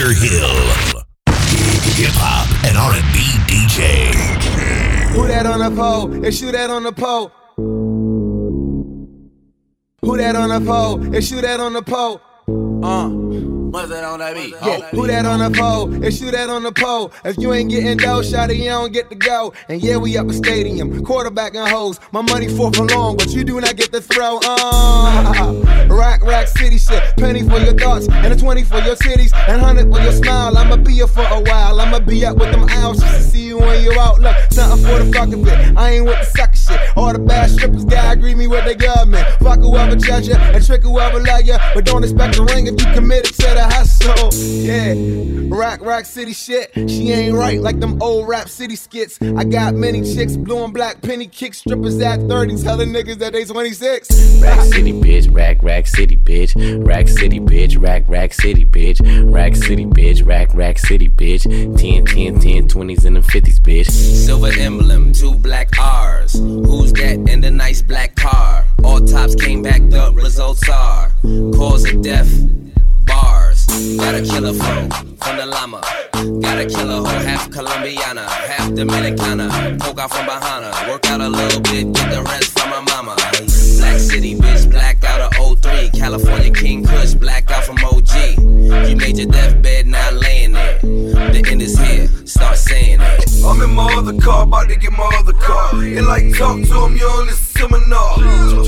Dr. Hill. Hip hop and R&B DJ. Who that on the pole? And shoot that on the pole. Who that on the pole? And shoot that on the pole. Uh. What's that on that beat? Yeah, who that on the pole? And shoot that on the pole. If you ain't getting dough, shot it, you don't get to go. And yeah, we up a stadium, quarterback and hoes. My money for and long, but you do not get to throw. Uh, rock, rack, city shit. Penny for your thoughts, and a 20 for your titties, and 100 for your smile. I'ma be here for a while. I'ma be up with them owls just to see you when you're out. Look, something for the fucking bit. I ain't with the sucker shit. All the bad strippers gotta agree me with the government. Fuck whoever judge ya, and trick whoever love ya. But don't expect a ring if you committed to the hustle. Yeah, rock, rock city shit. She ain't right like them old rap city skits. I got many chicks, blue and black penny kick strippers at 30, telling niggas that they 26. Rack City, bitch, rack, rack city, bitch. Rack City, bitch, rack, rack city, bitch. Rack City, bitch, rack, rack city, bitch. 10, 10, 10, 20s and the 50s, bitch. Silver emblem, two black R's. Who's that in the nice black car? All tops came back, the results are cause of death, bars. Got a killer flow from the llama. Got a killer hoe, half Colombiana, half Dominicana. Poke out from behind her, work out a little bit, get the rest from my mama. Black City, bitch, black out of 03. California King Kush, black out from OG. You made your deathbed, now laying there. The end is here, start saying it. I'm in my other car, about to get my other car. And like talk to him, you don't listen to me now.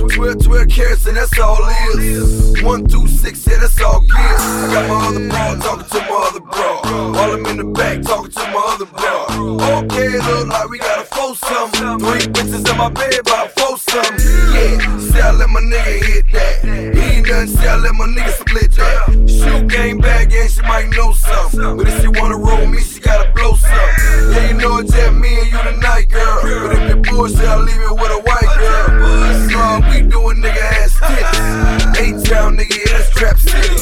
12, 12 carats, and that's all it is. One through six, yeah, that's all good. I got my other bra talking to my other bra. While I'm in the back talking to my other bra. Okay, look like we got a foursome. Three bitches in my bed, about foursome. Yeah, say I let my nigga hit that. Done, say I let my niggas split that. Shoot game bag, yeah, she might know something. But if she wanna roll me, she gotta blow something. Yeah, you know it's just me and you tonight, girl. But if you bullshit, I'll leave it with a white girl. Know how we doing, nigga ass tits. A-town, nigga, yeah, that's Trap City.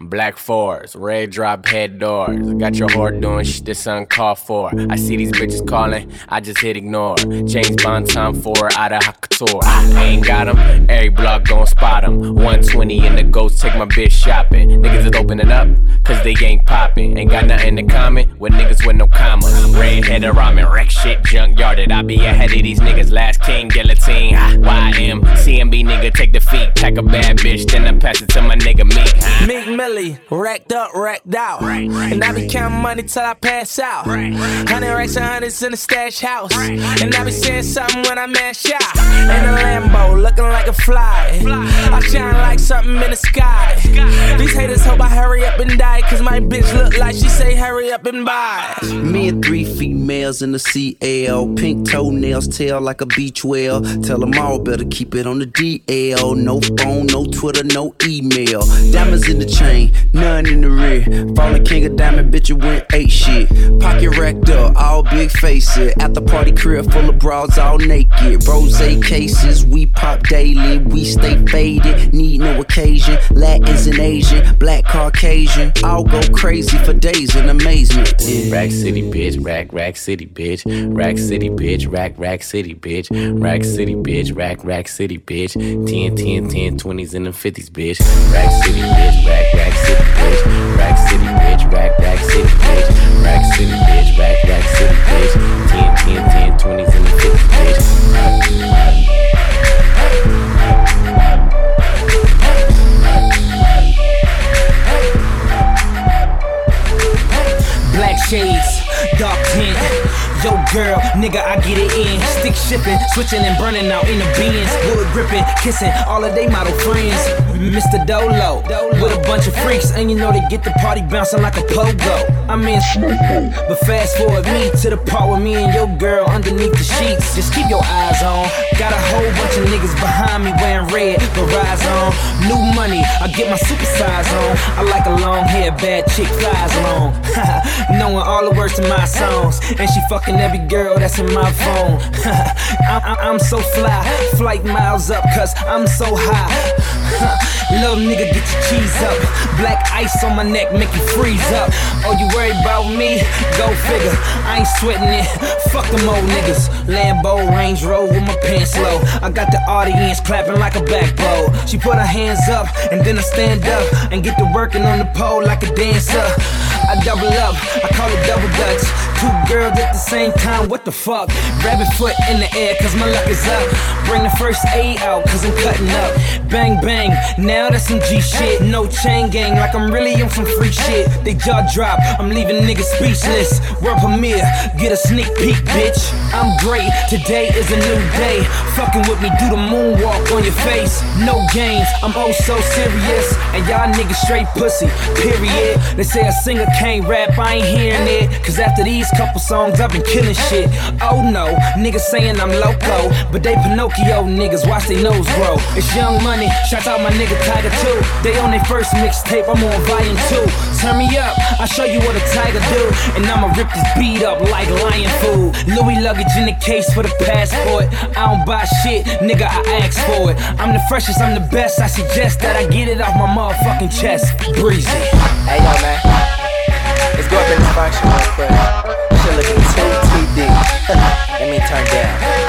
Black fours, red drop head doors. Got your whore doing shit this uncalled for. I see these bitches calling, I just hit ignore. James Bond time for out of. I ain't got 'em, every block gon' spot 'em. 120 in the ghost, take my bitch shopping. Niggas is opening up, cause they ain't popping. Ain't got nothing to comment with niggas with no commas. Red headed ramen, wreck shit, junkyarded. I be ahead of these niggas, last king, guillotine. YM, CMB nigga, take the feet. Pack a bad bitch, then I pass it to my nigga Meek. Meek Racked up, racked out. and I be counting money till I pass out. Hundred racks and hundreds in the stash house. And I be saying something when I mash out. In a Lambo, looking like a fly. I shine like something in the sky. These haters hope I hurry up and die. Cause my bitch look like she say hurry up and buy. Me and three females in the CL. Pink toenails, tail like a beach whale. Tell them all better keep it on the DL. No phone, no Twitter, no email. Diamonds in the chain, none in the rear. Falling king of diamond, bitch, you went eight shit. Pocket racked up, all big faces. At the party crib full of bras, all naked. Rose cases, we pop daily. We stay faded, need no occasion. Latins and Asian, black Caucasian. I'll go crazy for days in amazement. Yeah. Rack City, bitch, rack, rack city, bitch. Rack City, bitch, rack, rack city, bitch. Rack City, bitch, rack, rack city, bitch. 10, 10, 10, 20s and the 50s, bitch. Rack City, bitch, rack, rack city, bitch. Rack City, bitch, rack, rack city, bitch. Rack City, bitch, rack, rack city, bitch. 10, 10, 10, 20s and the 50s, bitch. Black shades, dark tint. Yo, girl, nigga, I get it in. Stick shipping, switching and burning out in the bins. Wood gripping, kissing all of they model friends. Mr. Dolo, with a bunch of freaks, and you know they get the party bouncing like a pogo. I'm in but fast forward me to the part with me and your girl underneath the sheets. Just keep your eyes on. Got a whole bunch of niggas behind me wearing red, but rise on. New money, I get my super size on. I like a long hair, bad chick flies along. Knowing all the words to my songs, and she fucking every girl that's in my phone. I'm, I'm- I'm so fly, flight miles up, cause I'm so high. Little nigga, get your cheese up. Black ice on my neck, make you freeze up. Oh, you worried about me? Go figure. I ain't sweating it. Fuck them old niggas. Lambo, Range Rover with my pants low. I got the audience clapping like a backbone. She put her hands up and then I stand up and get to working on the pole like a dancer. I double up, I call it double dutch. Two girls at the same time, what the fuck? Rabbit foot in the air, cause my luck is up. Bring the first aid out, cause I'm cutting up. Bang, bang, now that's some G shit. No chain gang, like I'm really on some free shit. They jaw drop, I'm leaving niggas speechless. World premiere, get a sneak peek, bitch. I'm great, today is a new day. Fucking with me, do the moonwalk on your face. No games, I'm oh so serious. And y'all niggas straight pussy, period. They say a singer can't rap, I ain't hearing it. Cause after these couple songs, I've been killing shit. Oh no, niggas saying I'm loco. But they Pinocchio niggas, watch they nose grow. It's young money, shout out my nigga Tyga too. They on their first mixtape, I'm on volume two. Turn me up, I'll show you what a tiger do. And I'ma rip this beat up like lion food. Louis luggage in the case for the passport. I don't buy shit, nigga, I ask for it. I'm the freshest, I'm the best. I suggest that I get it off my motherfucking chest. Breezy. Hey yo, man. Let's go up in this function real quick. Shit looking too TD. Let me turn down.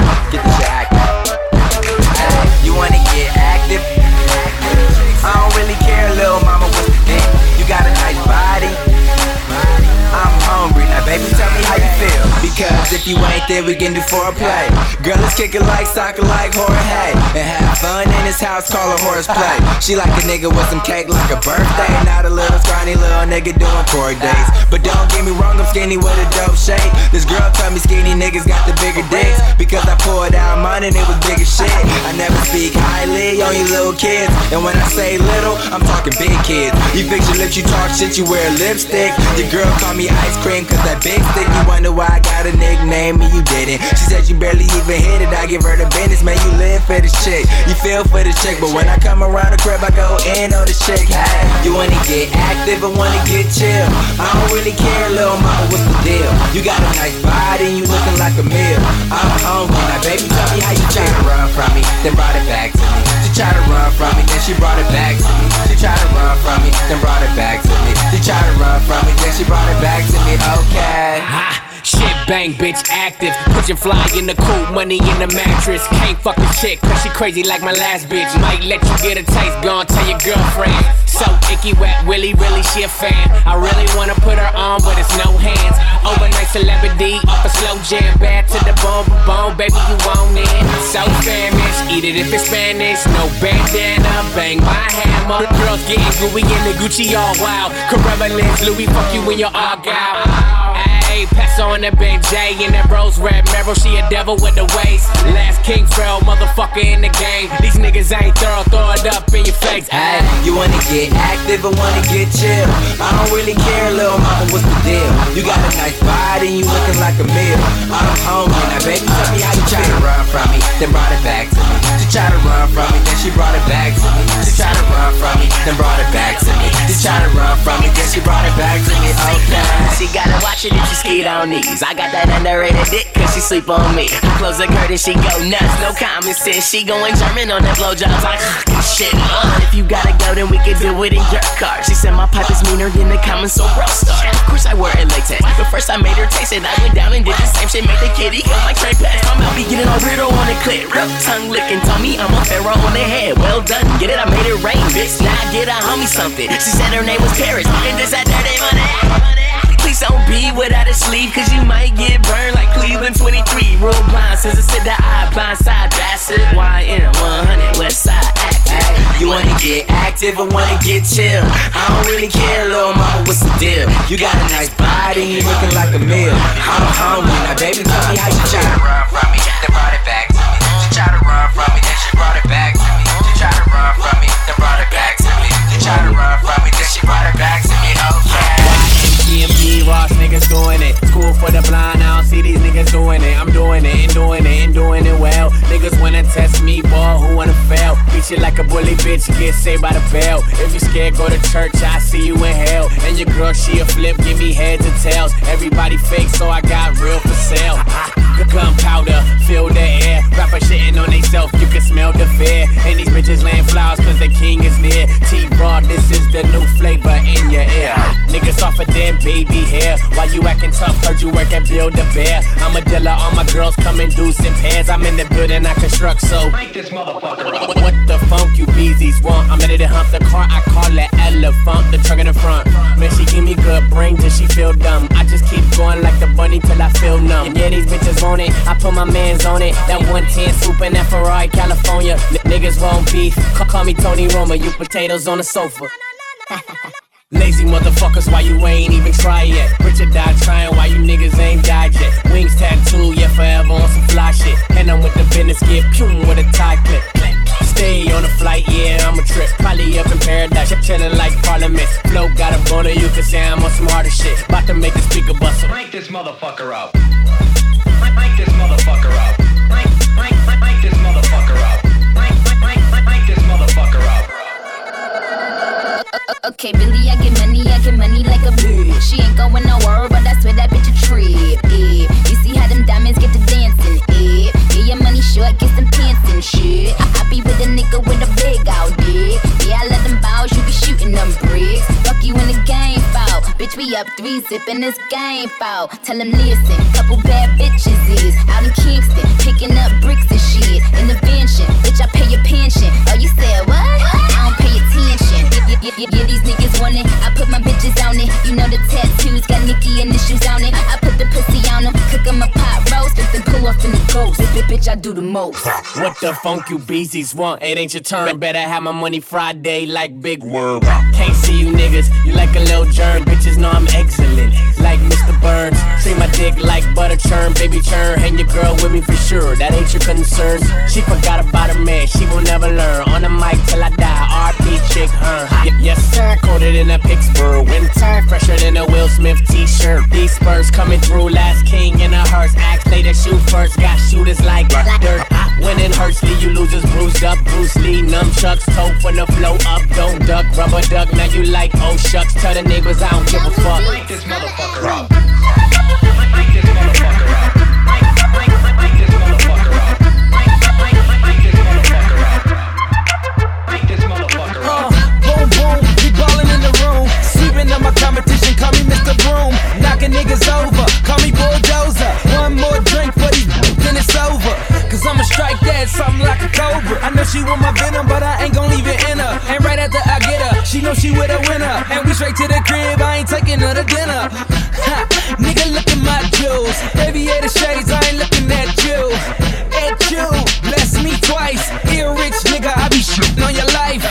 Because if you ain't there, we can do foreplay. Girl, let's kick it like soccer, like Jorge. And have fun in his house, call a horseplay. She like a nigga with some cake like a birthday. Not a little scrawny little nigga doing court days. But don't get me wrong, I'm skinny with a dope shape. This girl told me skinny niggas got the bigger dicks. Because I poured out money and it was bigger shit. I never speak highly on you little kids. And when I say little, I'm talking big kids. You fix your lips, you talk shit, you wear lipstick. Your girl call me ice cream cause that big stick. You wonder why I got a nickname and you didn't. She said you barely even hit it. I give her the business, man. You live for this chick. You feel for this chick. But when I come around the crib, I go in on the chick. Hey, you wanna get active or wanna get chill? I don't really care, little mama, what's the deal? You got a nice body and you looking like a meal. I'm hungry. Now, baby, tell me how you try to run from me, then brought it back to me. She tried to run from me, then she brought it back to me. She tried to run from me, then brought it back to me. She tried to run from me, then she brought it back to me. Okay. Shit bang, bitch, active. Pushing fly in the coop, money in the mattress. Can't fuck a chick, cause she crazy like my last bitch. Might let you get a taste, gon' tell your girlfriend. So icky wet, Willie, really, she a fan. I really wanna put her on, but it's no hands. Overnight celebrity, off a slow jam, bad to the bone, bone, baby, you want it. So Spanish, eat it if it's Spanish. No bandana, bang my hammer. Girls getting gooey in the Gucci all wild. Correlance, Louis, fuck you when you're all out. Ayy, pass on that Big J and that rose red Meryl, she a devil with the waist. Last King Pharaoh, motherfucker in the game. These niggas ain't thorough, throw it up in your face. Hey, you wanna get active or wanna get chill? I don't really care, little mama, what's the deal? You got a nice body and you looking like a meal. I'm hungry, now baby, tell me how you try to run from me, then brought it back to me. She tried to run from me, then she brought it back to me. She tried to run from me, then brought it back to me. She tried to run from me, then she brought it back to me. Okay. She gotta watch it if she skate on knees. I got that underrated dick cause she sleep on me. I close the curtain, she go nuts. No common sense. She going German on that blowjobs like shit. Uh, if you gotta go, then we can do it in your car. She said my pipe is meaner than the common so bro star. Of course I wear it. But first I made her taste it. I went down and did the same shit. Make the kitty go like Trey Pass. I'm out be getting all weirdo on the clip. Real tongue licking. Me I'm a pharaoh on the head. Well done. Get it? I made it rain, bitch. Now get a homie something. She said her name was Paris. And this that dirty money. Please don't be without a sleeve, cause you might get burned like Cleveland 23. Real blind, since I said the eye, blind side, it. YN 100, West Side, act. You wanna get active or wanna get chill? I don't really care, little mama, what's the deal? You got a nice body you looking like a meal. I'm hungry, now baby, tell me how you try to run from me, then brought it back to me. She tried to run from me, then she brought it back to me. She tried to run from me, then brought it back to me. She tried to run from me, then she brought it back to me. Okay. Niggas doing it. School for the blind, I don't see these niggas doing it. I'm doing it and doing it and doing it well. Niggas wanna test me, boy, who wanna fail? Beat you like a bully bitch, get saved by the bell. If you scared, go to church, I see you in hell. And your girl, she a flip, give me heads and tails. Everybody fake, so I got real for sale. Gunpowder, fill the air. Rapper shitting on they shelf, you can smell the fear. And these bitches laying flowers cause the king is near. T-Raw, this is the new flavor in your ear. Niggas off a damn baby hair. Why you acting tough? Heard you work at Build a Bear. I'm a dealer, all my girls come in deuce in pairs. I'm in the building, I construct, so. Break this motherfucker up. What, what the funk you beezies want? I'm ready to hump the car, I call it elephant, the trunk in the front. Man, she give me good brain till she feel dumb. I just keep going like the bunny till I feel numb. And yeah, these bitches want it, I put my mans on it. That 110 swoop in that Ferrari, California. N- niggas want beef, call, call me Tony Roma, you potatoes on the sofa. Lazy motherfuckers, why you ain't even try yet? Richard died trying, why you niggas ain't died yet? Wings tattoo, yeah, forever on some fly shit. And I'm with the business, get pum with a tie clip. Stay on the flight, yeah, I'm a trip. Probably up in paradise, chillin' like Parliament. Flow got a boner, you can say I'm on some harder shit. About to make the speaker bustle. Break this motherfucker up. Break this motherfucker up. Okay, Billy, I get money, I get money like a bitch. She ain't going nowhere, but I swear that bitch a trip. Eh. You see how them diamonds get to dancing? Yeah, your money short, get some pants and shit. I, I be with a nigga with a big out dick. Yeah, I let them bows, you be shooting them bricks. Fuck you in the game foul. Bitch, we up three, zipping this game foul. Tell them listen, couple bad bitches is out in Kingston, picking up bricks and shit. In the mansion, bitch, I pay your pension. Oh, you said what? I don't pay attention. Yeah, yeah, yeah, yeah, these niggas want it. I put my bitches on it. You know the tattoos got Nicki initials on it. I put the pussy on them, cook 'em a pot roast, but then pull off in the ghost. Bitch, bitch, I do the most. What the funk you beezies want? It ain't your turn. Better have my money Friday like Big Worm. Can't see you niggas, you like a little germ. Bitches know I'm excellent, like Mr. Burns. Treat my dick like butter churn, baby churn. Hang your girl with me for sure, that ain't your concern. She forgot about a man, she will never learn. On the mic till I die, RP chick, her. Y- yes, sir, coated in a Pittsburgh winter. Fresher than a Will Smith t shirt. These Spurs coming through, last king in a hearse. Axe later, shoot first, got shooters like dirt. When it hurts, leave you losers bruised up. Bruce Lee, nunchucks, toe for the flow up. Don't duck, rubber duck. Now you like, oh shucks. Tell the neighbors I don't give a fuck. This motherfucker motherfucker up. Competition, call me Mr. Broom. Knocking niggas over, call me Bulldozer. One more drink for these, then it's over. Cause I'ma strike that something like a cobra. I know she want my venom, but I ain't gon' leave it in her. And right after I get her, she know she with a winner. And we straight to the crib, I ain't taking her to dinner. Nigga, look at my jewels. Aviator shades, I ain't looking at you. At you, bless me twice. Ear rich nigga, I be shitting on your life.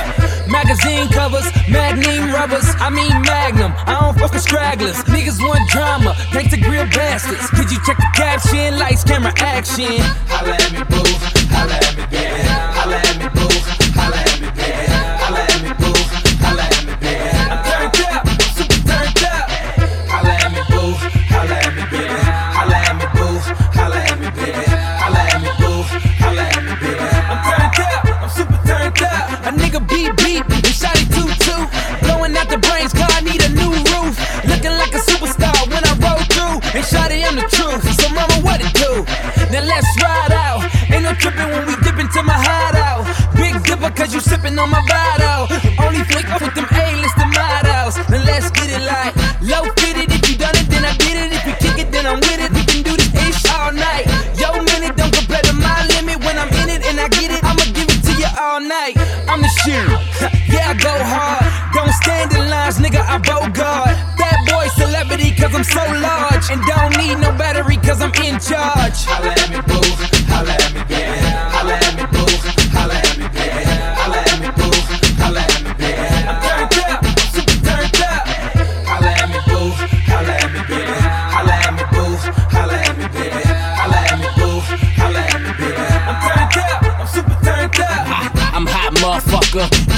Magazine covers, magnum rubbers, I mean magnum. I don't fuck with stragglers. Niggas want drama, thanks to grill bastards. Could you check the caption? Lights, camera, action. Holla at me, boo. Holla at me, baby. Holla at me, boo. Let's ride out. Ain't no tripping when we dip into my hideout. Big dipper, cause you sipping on my bottle. Only flick with them A-listed models. Now let's get it like low fitted. If you done it, then I did it. If you kick it, then I'm with it. We can do this ish all night. Yo, minute don't compare to my limit. When I'm in it and I get it, I'ma give it to you all night. I'm the shit. yeah, I go hard. Don't stand in lines, nigga. I bogart. Bad boy celebrity, cause I'm so large. And don't need no battery, cause I'm in charge.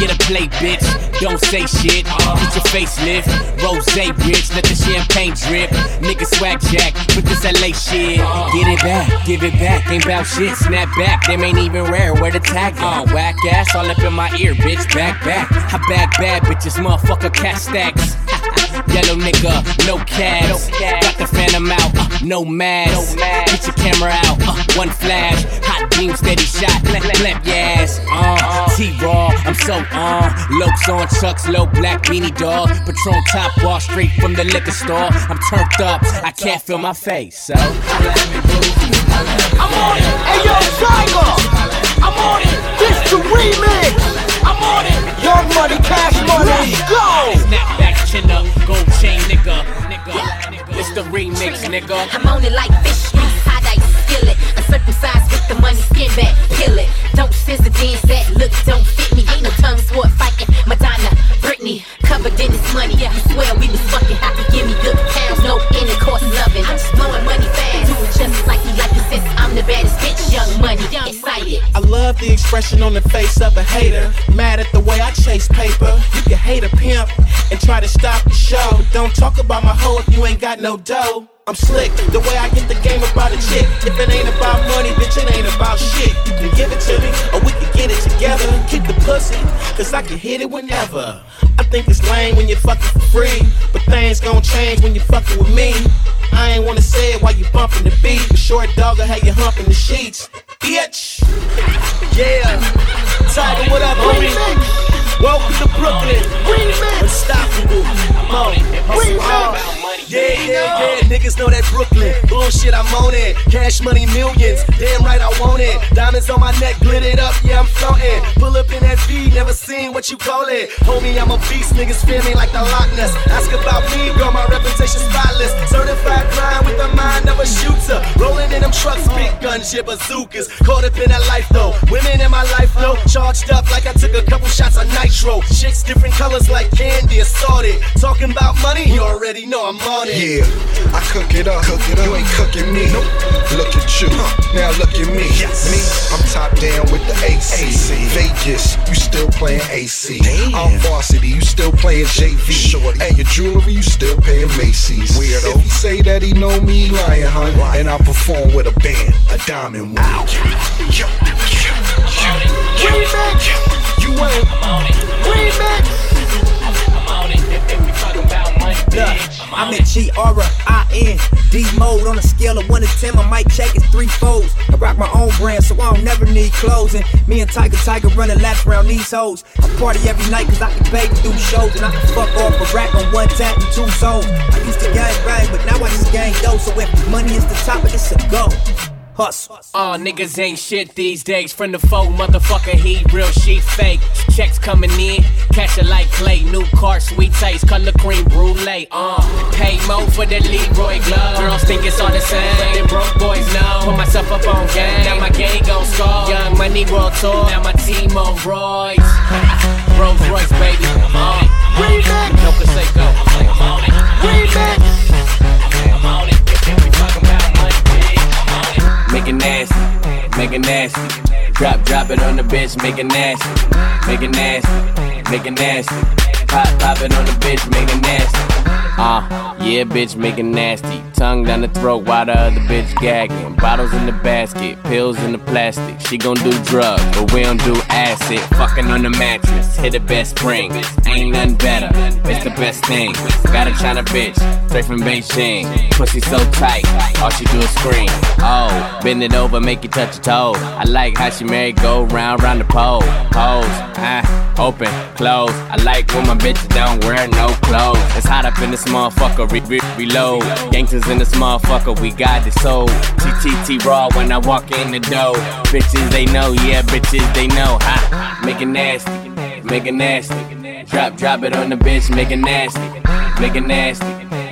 Get a plate, bitch. Don't say shit. Get your face lift. Rose, bitch. Let the champagne drip. Nigga swag jack with this LA shit. Get it back, give it back. Ain't bout shit. Snap back. Them ain't even rare. Where the tag on? Whack ass all up in my ear, bitch. Back, back. I bag bad bitches, motherfucker. Cat stacks. Yellow nigga, no cabs. Got the phantom out, uh, no mask. Get your camera out, uh, one flash. Hot beam steady shot. Clap, clap your ass. Uh, T Raw, I'm so on. Lokes on Chucks, low black beanie dog. Patron top wall straight from the liquor store. I'm turned up, I can't feel my face. So. I'm on it. Hey yo, Tyga. I'm on it. This the remix. I'm on it. Young money, cash money. Let's go. Snapback, chin up, gold chain, nigga. nigga. nigga. It's the remix, nigga. I'm on it like fish hot ice, skillet. Uncircumcised with the money, skin back, kill it. Don't scissor dance that look, don't fit me. Ain't no tongue sword fighting. Madonna, Britney, covered in this money. You swear we was fucking happy, give me good pounds, no intercourse loving. I'm just blowing money fast, do it just like you like it since I'm the baddest bitch. Young money, excited. I love the expression on the face of a hater. Mad at the way I chase paper. You can hate a pimp and try to stop the show. Don't talk about my hoe if you ain't got no dough. I'm slick, the way I get the game about a chick. If it ain't about money, bitch, it ain't about shit. You can give it to me, or we can get it together. Keep the pussy, cause I can hit it whenever. I think it's lame when you're fucking for free, but things gon' change when you're fucking with me. I ain't wanna say it while you bumping the beat, but short dog will have you humping the sheets. Bitch! Yeah! Tyga, what up, homie? Welcome to Brooklyn. Unstoppable. I'm on. Hustle hard. Yeah, yeah, yeah. Niggas know that Brooklyn. Bullshit, I'm on it. Cash money millions. Damn right, I want it. Diamonds on my neck, glittered up. Yeah, I'm floating. Pull up in that V, never seen what you call it. Homie, I'm a beast. Niggas feel me like the Loch Ness. Ask about me, girl, my reputation spotless. Certified crime with the mind of a shooter. Rolling in them trucks, big guns, yeah, bazookas. Caught up in that life though. Women in my life though. Charged up like I took a couple shots of nitro. Chicks different colors like candy, assorted. Talking about money, you already know I'm on it. Yeah, I cook it up. Cook it up. You ain't cooking me. Nope. Look at you. Now look at me. Yes. Me, I'm top down with the AC. AC. Vegas, you still playing AC. Damn. I'm varsity, you still playing JV. Shorty. And your jewelry, you still paying Macy's. Weirdo. If he say that he know me, lying, hun. And I perform with a band, a diamond one. Ow. Yo, yo, yo, yo, Remix. You ain't. Remix. Look, I'm in G R I N D mode on a scale of 1 to 10. My mic check is three folds. I rock my own brand, so I don't never need clothes. And me and Tyga Tyga running laps around these hoes. I party every night cause I can to do shows. And I can fuck off a rack on one tap and two zones. I used to gang bang, but now I just gang dough. So if money is the topic, it's a go. Hustle. Uh, niggas ain't shit these days. Friend of foe, motherfucker, he real, she fake. Checks coming in, catch it like clay. New car, sweet taste, color cream brulee. Uh, pay mo for the Leroy glove. Girls think it's all the same, but them broke boys know. Put myself up on game, now my gang gon' score. Young money world tour, now my team on Royce. Rolls Royce, baby. Uh, Remix. no nasty. Drop, drop it on the bitch, make it nasty, make it nasty, make it nasty. Pop, pop it on the bitch, make it nasty. Uh, yeah, bitch, make it nasty. Tongue down the throat while the other bitch gagging. Bottles in the basket, pills in the plastic. She gon' do drugs, but we don't do acid. Fucking on the mattress, hit the best spring. Ain't nothing better, it's the best thing. Got a China bitch, straight from Beijing. Pussy so tight, all she do is scream. Oh, bend it over, make you touch your toe. I like how she married, go round, round the pole. Pose, ah, open, close. I like when my bitches don't wear no clothes. It's hot up in this motherfucker, re- re- reload. Gangsters in this motherfucker, we got it sold. TTT raw when I walk in the door. Bitches they know, yeah, bitches they know. Ha, make it nasty, make it nasty. Drop, drop it on the bitch, make it nasty, make it nasty,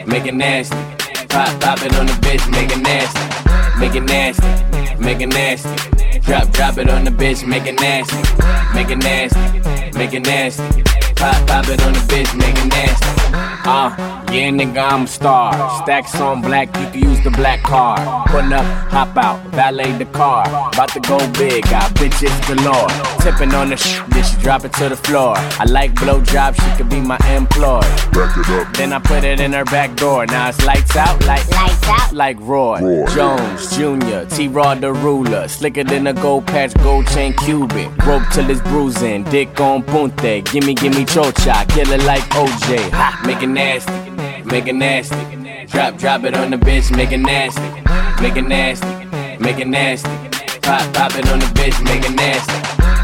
make it nasty. Pop, pop it on the bitch, make it nasty, make it nasty, make it nasty. Drop, drop it on the bitch, make it nasty, make it nasty, make it nasty. Pop, pop it on the bitch, make it nasty. Uh, yeah, nigga, I'm a star. Stacks on black, you can use the black card. Pulling up, hop out, valet the car. About to go big, got bitches galore. Tipping on the sh, then she drop it to the floor. I like blow job, she could be my employee. Back it up. Then I put it in her back door. Now it's lights out, like Lights out. like Roy, Roy. Jones Jr., T Rod the ruler, slicker than a gold patch, gold chain Cuban, rope till it's bruising, dick on punte, gimme gimme chocha, kill it like OJ, ha, make it nasty, make it nasty, drop drop it on the bitch, make it nasty, make it nasty, make it nasty. Pop, pop it on the bitch, make it nasty.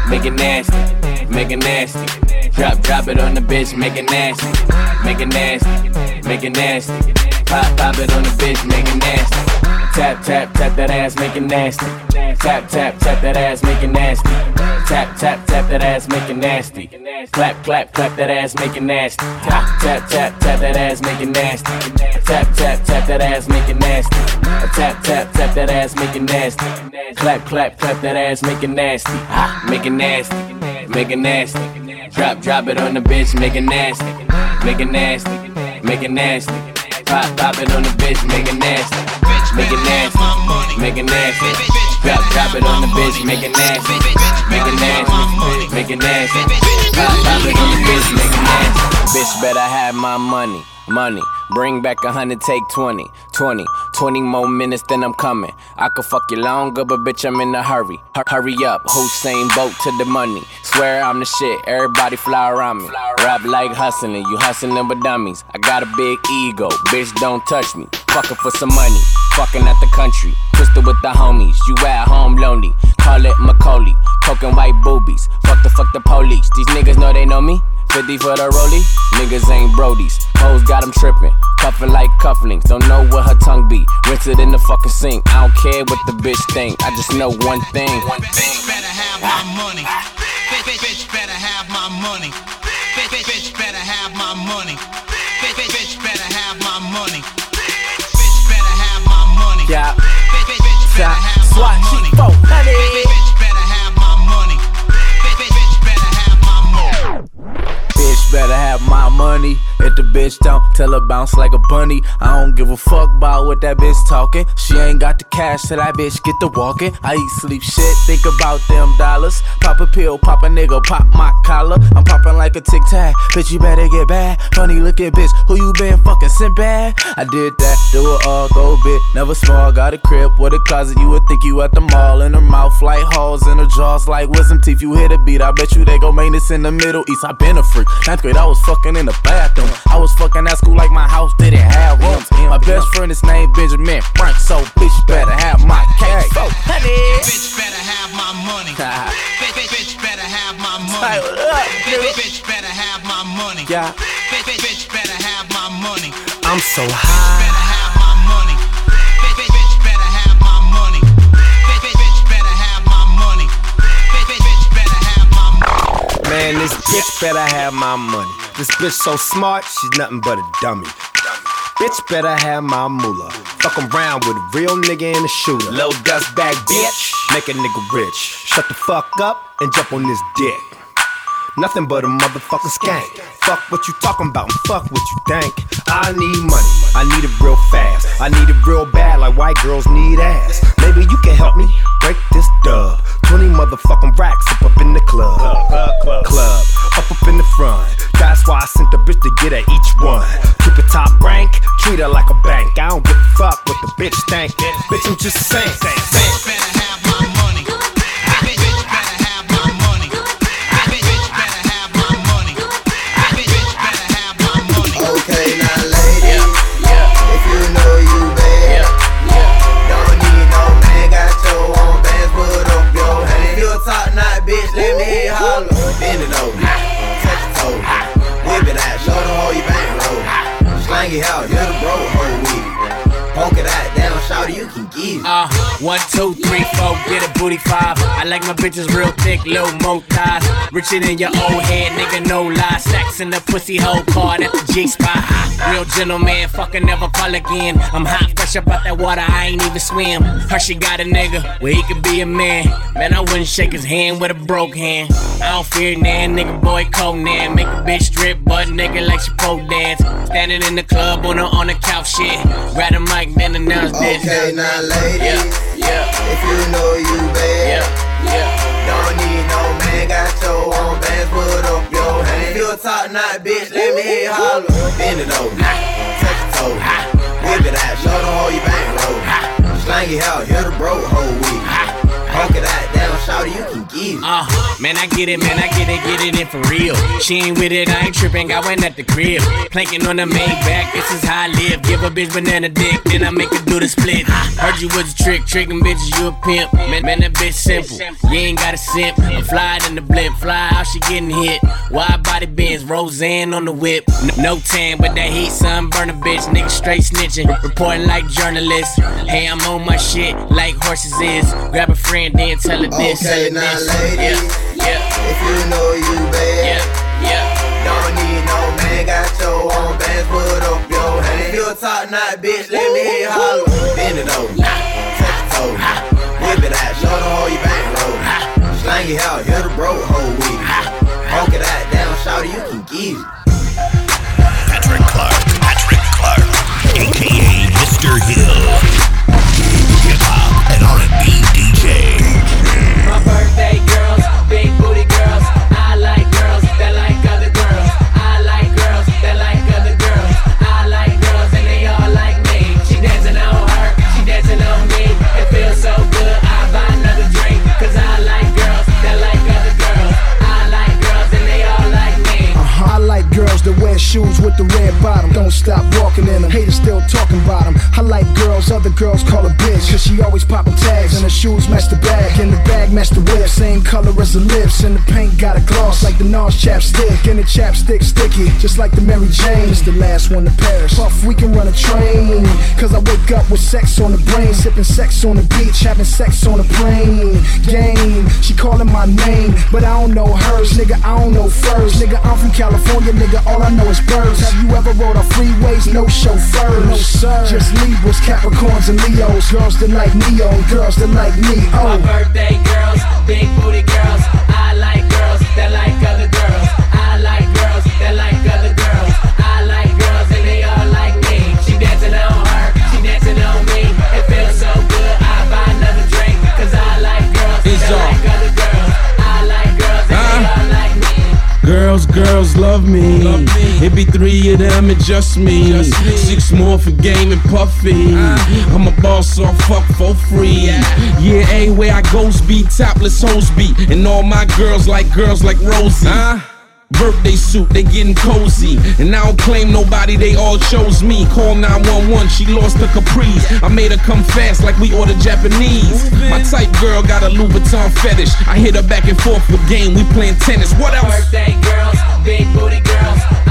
Make it nasty, make it nasty. Drop, drop it on the bitch, make it nasty. Make it nasty, make it nasty. Pop, pop it on the bitch, make it nasty. Tap, tap, tap that ass, make it nasty. Tap, tap, tap that ass, make it nasty. Tap, tap, tap that ass, make it nasty. Clap, clap, clap that ass, make it nasty. Tap, tap, tap, tap that ass, make it nasty. Tap, tap, tap that ass, make it nasty. Tap, tap, tap that ass, make it nasty. Clap, clap, clap that ass, make it nasty. Ah, Make it nasty, make it nasty. Drop, drop it on the bitch, make it nasty. Make it nasty, make it nasty. Pop, pop it on the bitch, make it nasty. Make it nasty, make it nasty. Drop, drop it on the bitch, make it nasty. Make it nasty, make it nasty. Pop, pop it on the bitch, make it nasty. Bitch better have my money, money. Bring back a hundred, take 20, 20, 20 more minutes, then I'm coming. I could fuck you longer, but bitch, I'm in a hurry. Hur- Hurry up, Usain Bolt to the money. Swear I'm the shit, everybody fly around me. Rap like hustling, you hustling with dummies. I got a big ego, bitch, don't touch me. Fucking for some money, fucking at the country. Twisted with the homies, you at home lonely. Call it Macaulay, coking white boobies. Fuck the fuck the police, these niggas know they know me. 50 for the rollie, niggas ain't brodies. Hoes got them trippin', cuffin' like cufflinks. Don't know where her tongue be. Rinse it in the fucking sink. I don't care what the bitch think. I just know one thing. One Bitch better have my money. Bitch, bitch better have my money. Bitch, bitch, bitch better have my money. Bitch, bitch, bitch better have my money. Bitch better have my money. Yeah. Bitch, bitch, bitch better have my money. Bitch don't, tell her bounce like a bunny. I don't give a fuck about what that bitch talking. She ain't got the cash, so that bitch get the walking. I eat, sleep, shit, think about them dollars. Pop a pill, pop a nigga, pop my collar. I'm popping like a tic tac. Bitch, you better get bad. Funny looking bitch, who you been fucking sent bad? I did that, do it all, go big. Never small, got a crib with a closet. You would think you at the mall. In her mouth like holes, in her jaws like wisdom teeth. You hit a beat, I bet you they gon' maintenance in the Middle East. I been a freak. Ninth grade, I was fucking in the bathroom. I was fucking at school like my house didn't have rooms. My best friend is named Benjamin Frank, so bitch better have my cake. So, honey. Bitch better have my money. Bitch, bitch, bitch better have my money. Bitch, bitch, bitch better have my money. Yeah. Bitch, bitch, bitch better have my money. I'm so high. Better have my money. Bitch, bitch, bitch better have my money. Bitch, bitch, bitch better have my money. Bitch, bitch, bitch better have my money. Man, this bitch better have my money. This bitch so smart, she's nothing but a dummy. Bitch better have my moolah. Fuck around with a real nigga and a shooter. Low dust bag bitch, make a nigga rich. Shut the fuck up and jump on this dick. Nothing but a motherfucking skank. Fuck what you talking about and fuck what you think. I need money, I need it real fast. I need it real bad like white girls need ass. Maybe you can help me break this dub. 20 motherfucking racks up up in the club. Club, club, club. Up up in the front. That's why I sent the bitch to get at each one. Keep it top rank, treat her like a bank. I don't give a fuck what the bitch think. Bitch, I'm just saying. Like my bitches real thick, low mo thighs. Richer than your old head, nigga, no lie. Stacks in the pussy hole card at the G spot. Real gentleman, fucking never call again. I'm hot, fresh up out that water, I ain't even swim. Hershey got a nigga where he could be a man. Man, I wouldn't shake his hand with a broke hand. I don't fear nan, nigga, boy, Conan. Make a bitch strip, butt nigga like she pole dance. Standing in the club on the on the couch, shit. Grab the mic, then announce this. Okay, now ladies, yeah, if you know you bad, don't need no man, got your own bands, put up your hand. If you a top knot bitch, let me hit holler. Bend it over, touch your toe, whip it out, show the hoe you bang roll. Slang it out, you're the bro, hoe weed. Poke it out, shout you can it. Uh, Man, I get it, man, I get it, get it in for real. She ain't with it, I ain't tripping, I went at the crib. Planking on the main back, this is how I live. Give a bitch banana dick, then I make her do the split. Heard you was a trick, tricking bitches, you a pimp. Man, man, that bitch simple. You ain't got a simp. I'm flying in the blimp, fly how she getting hit. Wide body bends, Roseanne on the whip. No, no tan, but that heat sunburn a bitch. Nigga straight snitching, reporting like journalists. Hey, I'm on my shit like horses is. Grab a friend, then tell her this. Okay, her now, this. ladies, Yeah, if you know you bad, yeah, yeah. don't need no man, got your own bands, put up your hand. If you a top knot bitch, shoes match whip. Same color as the lips. And the paint got a gloss like the NARS chapstick. And the chapstick sticky. Just like the Mary Jane. It's the last one to perish. Puff, we can run a train. Cause I wake up with sex on the brain. Sipping sex on the beach. Having sex on the plane. Game. She calling my name. But I don't know hers. Nigga, I don't know furs. Nigga, I'm from California. Nigga, all I know is birds. Have you ever rode on freeways? No chauffeurs. No sir. Just Libras, Capricorns, and Leos. Girls that like Neo. Girls that like me. My Oh. birthday girls, big booty girls. I like girls that like other girls. Girls, girls love me. It be three of them and just me. Six more for game and puffy. Uh. I'm a boss, so I fuck for free. Yeah, everywhere I goes be topless hoes be. And all my girls like girls like Rosie. Uh. Birthday suit, they getting cozy. And I don't claim nobody, they all chose me. Call 911, she lost her caprice. I made her come fast like we ordered Japanese. My type girl got a Louboutin fetish. I hit her back and forth with game, we playing tennis. What else? Birthday girls, big booty girls.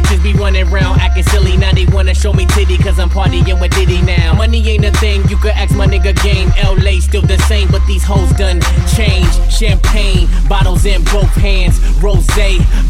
Bitches be running around acting silly. Now they wanna show me titty cause I'm partying with Diddy now. Money ain't a thing, you could ask my nigga game. LA still the same, but these hoes done changed. Champagne, bottles in both hands. Rose,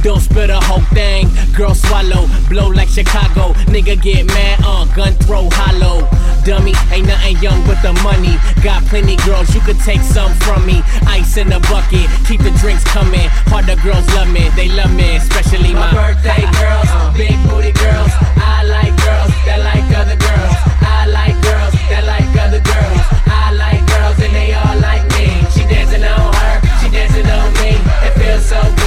don't spill the whole thing. Girl, swallow, blow like Chicago. Nigga, get mad, uh, gun throw hollow. Dummy, ain't nothing young but the money. Got plenty girls, you could take some from me. Ice in the bucket, keep the drinks coming. Hard the girls love me, they love me, especially my, my birthday girls, big booty girls. I like girls that like other girls. I like girls that like other girls. I like girls and they all like me. She dancing on her, she dancing on me. It feels so